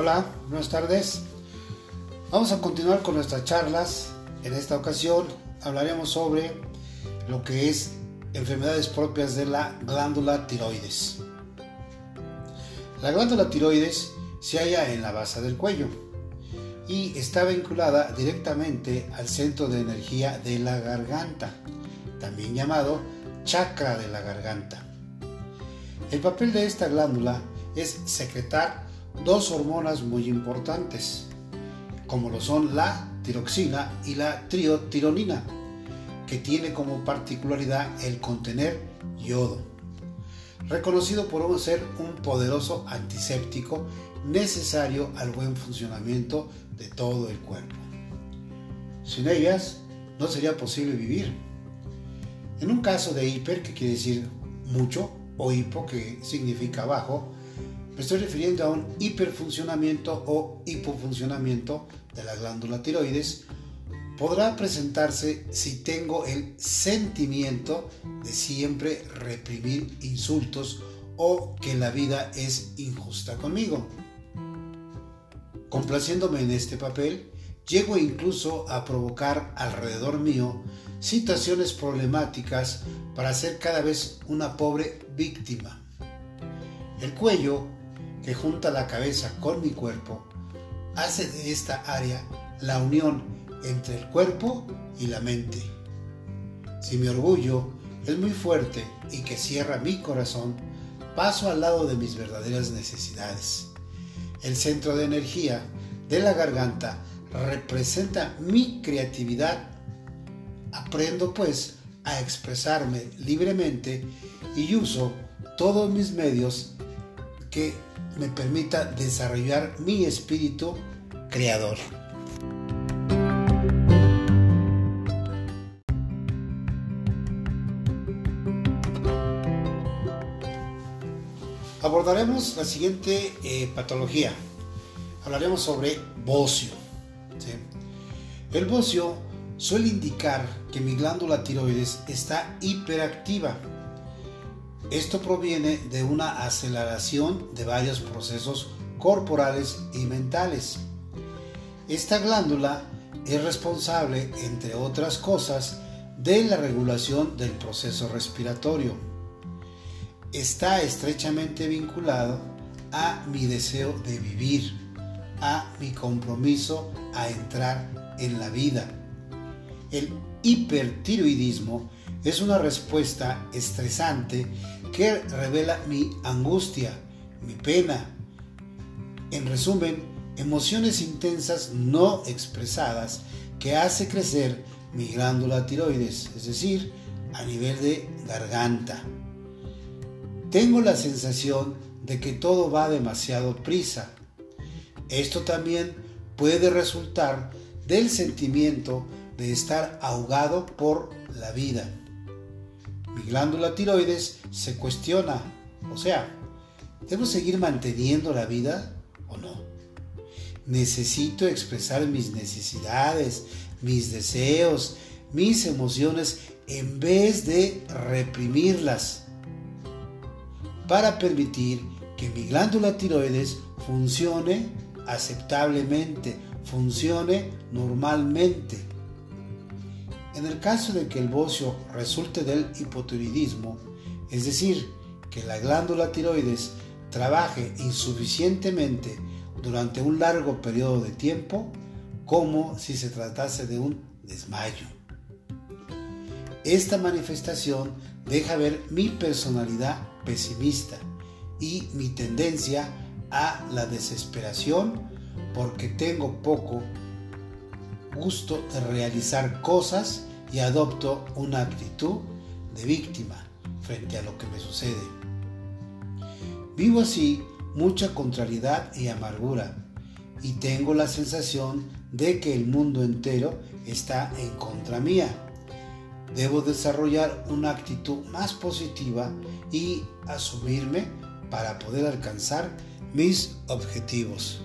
Hola, buenas tardes. Vamos a continuar con nuestras charlas. En esta ocasión hablaremos sobre lo que es enfermedades propias de la glándula tiroides. La glándula tiroides se halla en la base del cuello y está vinculada directamente al centro de energía de la garganta, también llamado chakra de la garganta. El papel de esta glándula es secretar dos hormonas muy importantes, como lo son la tiroxina y la triotironina, que tiene como particularidad el contener yodo, reconocido por ser un poderoso antiséptico necesario al buen funcionamiento de todo el cuerpo. Sin ellas no sería posible vivir. En un caso de hiper, que quiere decir mucho, o hipo, que significa bajo, me estoy refiriendo a un hiperfuncionamiento o hipofuncionamiento de la glándula tiroides. Podrá presentarse si tengo el sentimiento de siempre reprimir insultos o que la vida es injusta conmigo. Complaciéndome en este papel, llego incluso a provocar alrededor mío situaciones problemáticas para ser cada vez una pobre víctima. El cuello que junta la cabeza con mi cuerpo, hace de esta área la unión entre el cuerpo y la mente. Si mi orgullo es muy fuerte y que cierra mi corazón, paso al lado de mis verdaderas necesidades. El centro de energía de la garganta representa mi creatividad. Aprendo pues a expresarme libremente y uso todos mis medios que me permita desarrollar mi espíritu creador. Abordaremos la siguiente eh, patología. Hablaremos sobre bocio. El bocio suele indicar que mi glándula tiroides está hiperactiva esto proviene de una aceleración de varios procesos corporales y mentales. Esta glándula es responsable, entre otras cosas, de la regulación del proceso respiratorio. Está estrechamente vinculado a mi deseo de vivir, a mi compromiso a entrar en la vida. El hipertiroidismo es una respuesta estresante que revela mi angustia, mi pena. En resumen, emociones intensas no expresadas que hace crecer mi glándula tiroides, es decir, a nivel de garganta. Tengo la sensación de que todo va demasiado prisa. Esto también puede resultar del sentimiento de estar ahogado por la vida mi glándula tiroides se cuestiona, o sea, ¿debo seguir manteniendo la vida o no? Necesito expresar mis necesidades, mis deseos, mis emociones en vez de reprimirlas para permitir que mi glándula tiroides funcione aceptablemente, funcione normalmente. En el caso de que el bocio resulte del hipotiroidismo, es decir, que la glándula tiroides trabaje insuficientemente durante un largo periodo de tiempo, como si se tratase de un desmayo. Esta manifestación deja ver mi personalidad pesimista y mi tendencia a la desesperación porque tengo poco gusto de realizar cosas y adopto una actitud de víctima frente a lo que me sucede. Vivo así mucha contrariedad y amargura y tengo la sensación de que el mundo entero está en contra mía. Debo desarrollar una actitud más positiva y asumirme para poder alcanzar mis objetivos.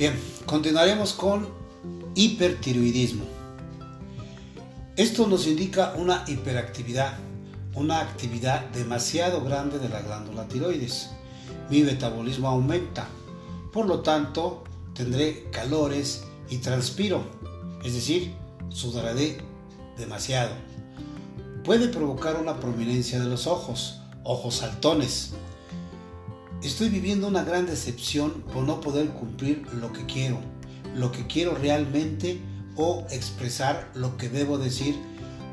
Bien, continuaremos con hipertiroidismo. Esto nos indica una hiperactividad, una actividad demasiado grande de la glándula tiroides. Mi metabolismo aumenta, por lo tanto tendré calores y transpiro, es decir, sudaré demasiado. Puede provocar una prominencia de los ojos, ojos saltones. Estoy viviendo una gran decepción por no poder cumplir lo que quiero, lo que quiero realmente o expresar lo que debo decir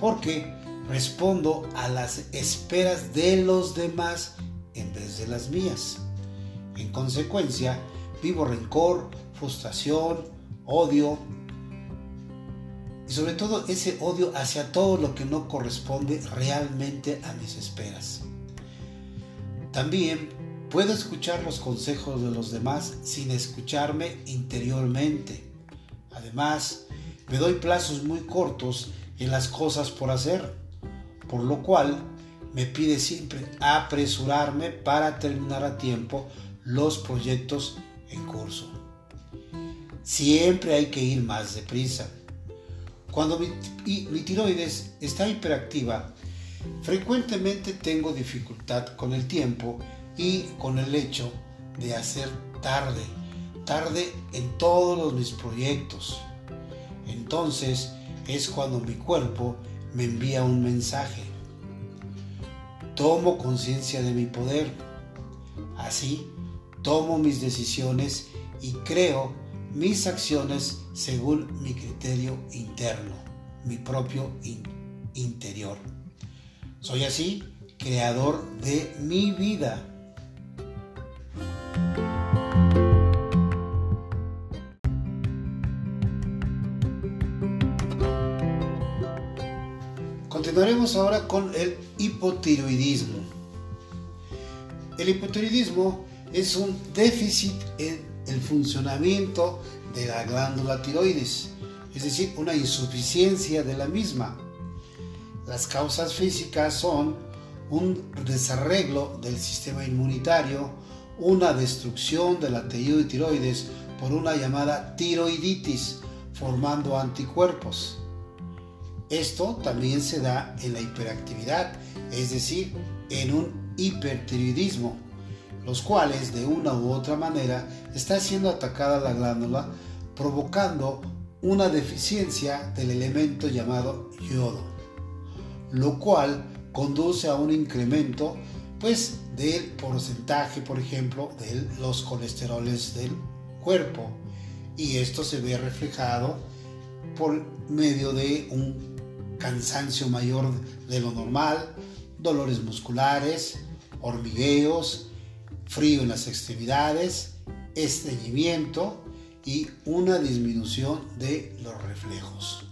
porque respondo a las esperas de los demás en vez de las mías. En consecuencia, vivo rencor, frustración, odio y sobre todo ese odio hacia todo lo que no corresponde realmente a mis esperas. También puedo escuchar los consejos de los demás sin escucharme interiormente. Además, me doy plazos muy cortos en las cosas por hacer, por lo cual me pide siempre apresurarme para terminar a tiempo los proyectos en curso. Siempre hay que ir más deprisa. Cuando mi, mi tiroides está hiperactiva, frecuentemente tengo dificultad con el tiempo y con el hecho de hacer tarde, tarde en todos mis proyectos. Entonces es cuando mi cuerpo me envía un mensaje. Tomo conciencia de mi poder. Así, tomo mis decisiones y creo mis acciones según mi criterio interno, mi propio interior. Soy así creador de mi vida. Continuaremos ahora con el hipotiroidismo. El hipotiroidismo es un déficit en el funcionamiento de la glándula tiroides, es decir, una insuficiencia de la misma. Las causas físicas son un desarreglo del sistema inmunitario, una destrucción de la tiroides por una llamada tiroiditis, formando anticuerpos esto también se da en la hiperactividad, es decir, en un hipertiroidismo, los cuales de una u otra manera está siendo atacada la glándula provocando una deficiencia del elemento llamado yodo, lo cual conduce a un incremento pues del porcentaje, por ejemplo, de los colesteroles del cuerpo. Y esto se ve reflejado por medio de un cansancio mayor de lo normal, dolores musculares, hormigueos, frío en las extremidades, estreñimiento y una disminución de los reflejos.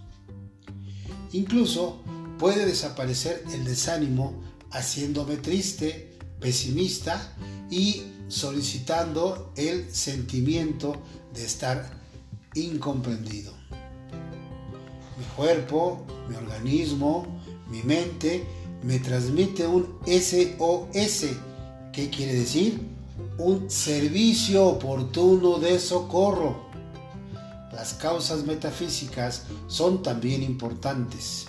Incluso puede desaparecer el desánimo haciéndome triste, pesimista y solicitando el sentimiento de estar incomprendido mi cuerpo, mi organismo, mi mente me transmite un SOS. ¿Qué quiere decir? Un servicio oportuno de socorro. Las causas metafísicas son también importantes.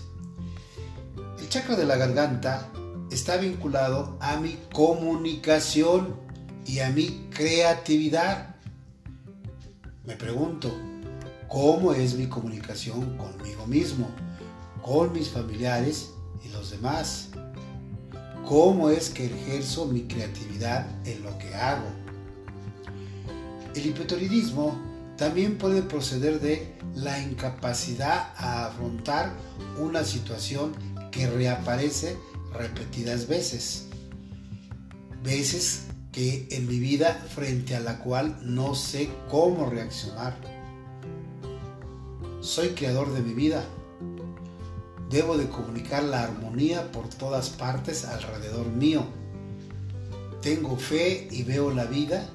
El chakra de la garganta está vinculado a mi comunicación y a mi creatividad. Me pregunto, cómo es mi comunicación conmigo mismo, con mis familiares y los demás. Cómo es que ejerzo mi creatividad en lo que hago. El hipotiroidismo también puede proceder de la incapacidad a afrontar una situación que reaparece repetidas veces. Veces que en mi vida frente a la cual no sé cómo reaccionar soy creador de mi vida. Debo de comunicar la armonía por todas partes alrededor mío. Tengo fe y veo la vida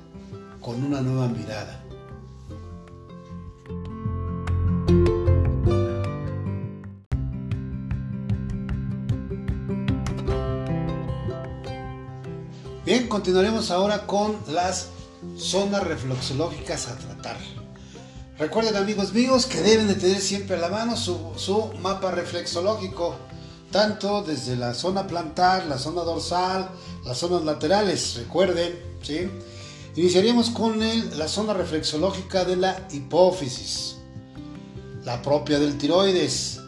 con una nueva mirada. Bien, continuaremos ahora con las zonas reflexológicas a tratar. Recuerden amigos míos que deben de tener siempre a la mano su, mapa reflexológico, tanto desde la zona plantar, la zona dorsal, las zonas laterales. Recuerden, ¿sí? Iniciaríamos con la zona reflexológica de la hipófisis, la propia del tiroides,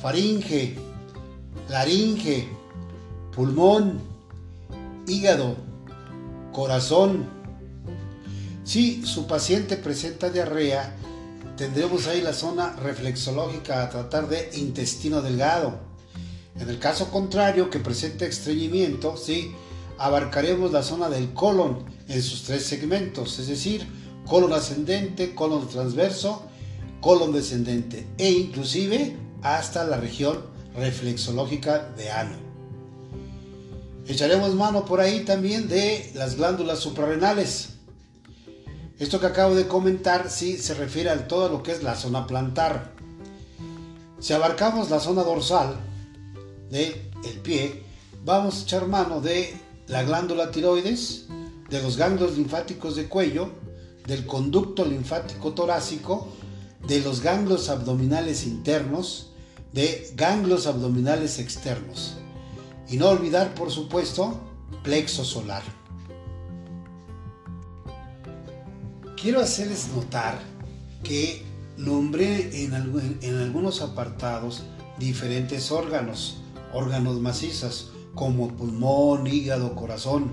faringe, laringe, pulmón, hígado, corazón. Si su paciente presenta diarrea, tendremos ahí la zona reflexológica a tratar de intestino delgado. En el caso contrario, que presente estreñimiento, sí, abarcaremos la zona del colon en sus tres segmentos, es decir, colon ascendente, colon transverso, colon descendente e inclusive hasta la región reflexológica de ano. Echaremos mano por ahí también de las glándulas suprarrenales. Esto que acabo de comentar sí se refiere a todo lo que es la zona plantar. Si abarcamos la zona dorsal del el pie, vamos a echar mano de la glándula tiroides, de los ganglios linfáticos de cuello, del conducto linfático torácico, de los ganglios abdominales internos, de ganglios abdominales externos. Y no olvidar, por supuesto, plexo solar. Quiero hacerles notar que nombré en, algunos apartados diferentes órganos, órganos macizos, como pulmón, hígado, corazón.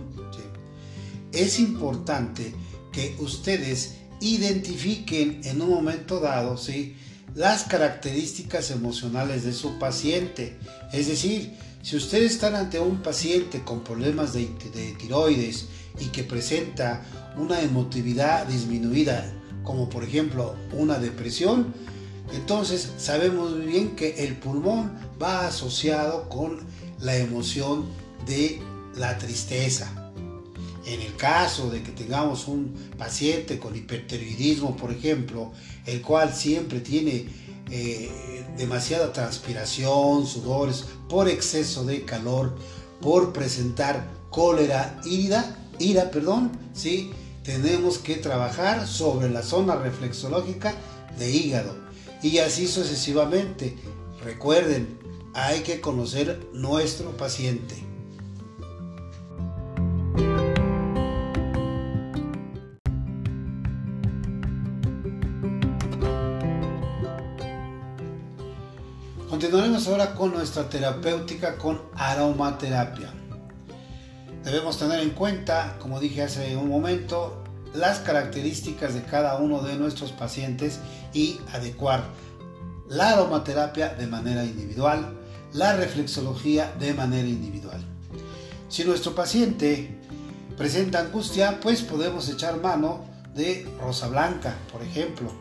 Es importante que ustedes identifiquen en un momento dado ¿sí? las características emocionales de su paciente. Es decir, si ustedes están ante un paciente con problemas de tiroides y que presenta una emotividad disminuida, como por ejemplo una depresión, entonces sabemos muy bien que el pulmón va asociado con la emoción de la tristeza. En el caso de que tengamos un paciente con hipertiroidismo, por ejemplo, el cual siempre tiene eh, demasiada transpiración, sudores, por exceso de calor, por presentar cólera, ira, ira, perdón, ¿sí? tenemos que trabajar sobre la zona reflexológica de hígado y así sucesivamente. Recuerden, hay que conocer nuestro paciente. Continuaremos ahora con nuestra terapéutica con aromaterapia. Debemos tener en cuenta, como dije hace un momento, las características de cada uno de nuestros pacientes y adecuar la aromaterapia de manera individual la reflexología de manera individual. Si nuestro paciente presenta angustia, pues podemos echar mano de rosa blanca, por ejemplo.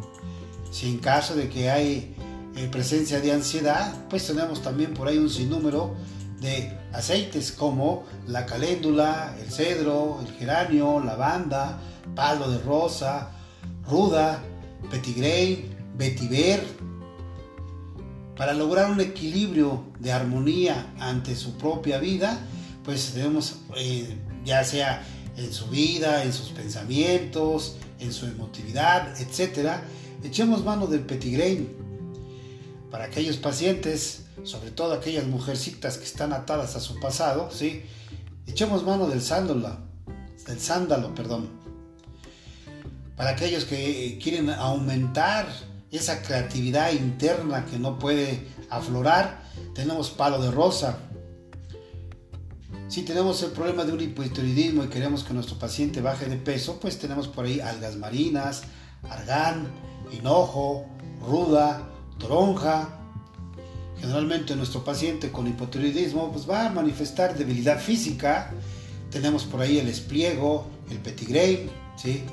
Si en caso de que hay eh, presencia de ansiedad, pues tenemos también por ahí un sinnúmero de aceites como la caléndula, el cedro, el geranio, lavanda, palo de rosa, ruda, petigrain, vetiver, para lograr un equilibrio de armonía ante su propia vida, pues debemos, eh, ya sea en su vida, en sus pensamientos, en su emotividad, etcétera, echemos mano del petigrain. Para aquellos pacientes, sobre todo aquellas mujercitas que están atadas a su pasado, ¿sí? echemos mano del sándalo, del sándalo, perdón. Para aquellos que quieren aumentar esa creatividad interna que no puede aflorar, tenemos palo de rosa. Si tenemos el problema de un hipotiroidismo y queremos que nuestro paciente baje de peso, pues tenemos por ahí algas marinas, argán, hinojo, ruda, toronja. Generalmente nuestro paciente con hipotiroidismo pues va a manifestar debilidad física. Tenemos por ahí el espliego, el petigrain, ¿sí?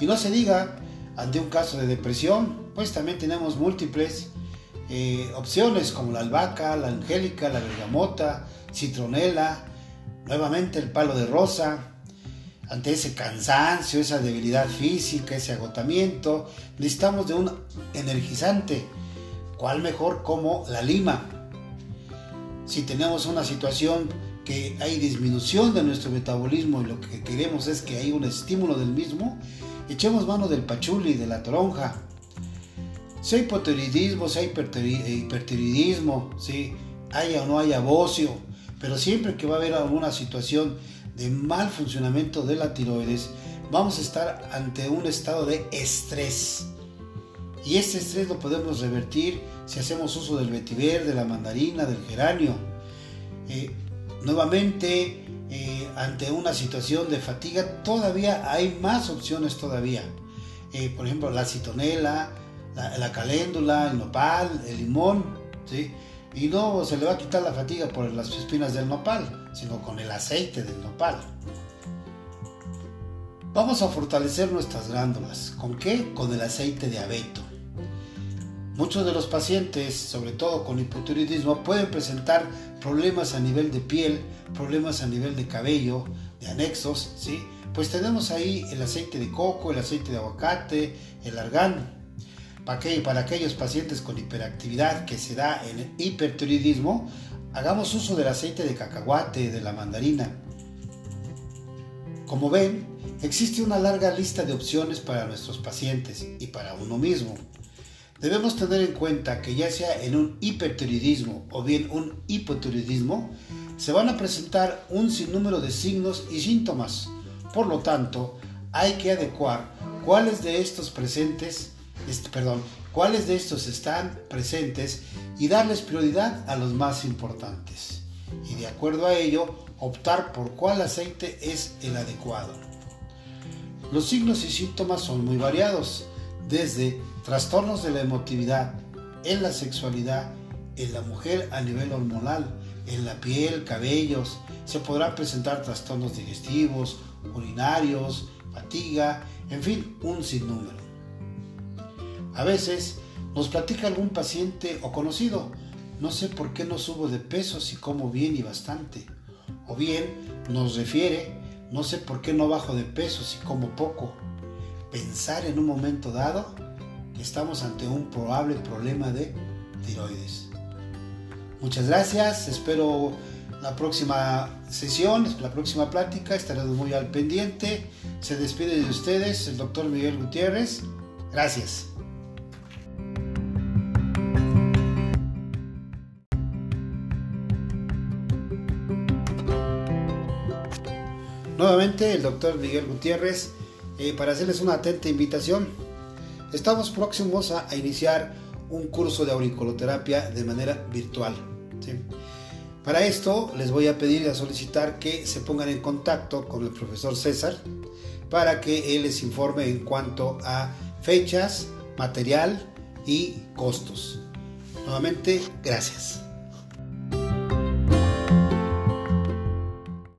Y no se diga ante un caso de depresión, pues también tenemos múltiples eh, opciones como la albahaca, la angélica, la bergamota, citronela, nuevamente el palo de rosa. Ante ese cansancio, esa debilidad física, ese agotamiento, necesitamos de un energizante. ¿Cuál mejor como la lima? Si tenemos una situación que hay disminución de nuestro metabolismo y lo que queremos es que haya un estímulo del mismo, echemos mano del pachuli, de la toronja, Si hay hipotiroidismo, si hay hipertiroidismo, si haya o no haya bocio, pero siempre que va a haber alguna situación de mal funcionamiento de la tiroides, vamos a estar ante un estado de estrés. Y este estrés lo podemos revertir si hacemos uso del vetiver, de la mandarina, del geranio. Eh, nuevamente, eh, ante una situación de fatiga, todavía hay más opciones todavía. Eh, por ejemplo, la citonela, la, caléndula, el nopal, el limón, ¿sí? Y no se le va a quitar la fatiga por las espinas del nopal, sino con el aceite del nopal. Vamos a fortalecer nuestras glándulas. ¿Con qué? Con el aceite de abeto. Muchos de los pacientes, sobre todo con hipotiroidismo, pueden presentar problemas a nivel de piel, problemas a nivel de cabello, de anexos, ¿sí? Pues tenemos ahí el aceite de coco, el aceite de aguacate, el argán. Para, aquellos pacientes con hiperactividad que se da en hipertiroidismo, hagamos uso del aceite de cacahuate, de la mandarina. Como ven, existe una larga lista de opciones para nuestros pacientes y para uno mismo. Debemos tener en cuenta que ya sea en un hipertiroidismo o bien un hipotiroidismo, se van a presentar un sinnúmero de signos y síntomas. Por lo tanto, hay que adecuar cuáles de estos presentes, perdón, cuáles de estos están presentes y darles prioridad a los más importantes. Y de acuerdo a ello, optar por cuál aceite es el adecuado. Los signos y síntomas son muy variados, desde trastornos de la emotividad, en la sexualidad, en la mujer a nivel hormonal, en la piel, cabellos, se podrán presentar trastornos digestivos, urinarios, fatiga, en fin, un sinnúmero. A veces nos platica algún paciente o conocido, no sé por qué no subo de peso si como bien y bastante. O bien nos refiere, no sé por qué no bajo de peso si como poco. Pensar en un momento dado estamos ante un probable problema de tiroides. Muchas gracias, espero la próxima sesión, la próxima plática, estaremos muy al pendiente. Se despide de ustedes el doctor Miguel Gutiérrez. Gracias. Nuevamente el doctor Miguel Gutiérrez eh, para hacerles una atenta invitación Estamos próximos a, iniciar un curso de auriculoterapia de manera virtual. Para esto les voy a pedir y a solicitar que se pongan en contacto con el profesor César para que él les informe en cuanto a fechas, material y costos. Nuevamente, gracias.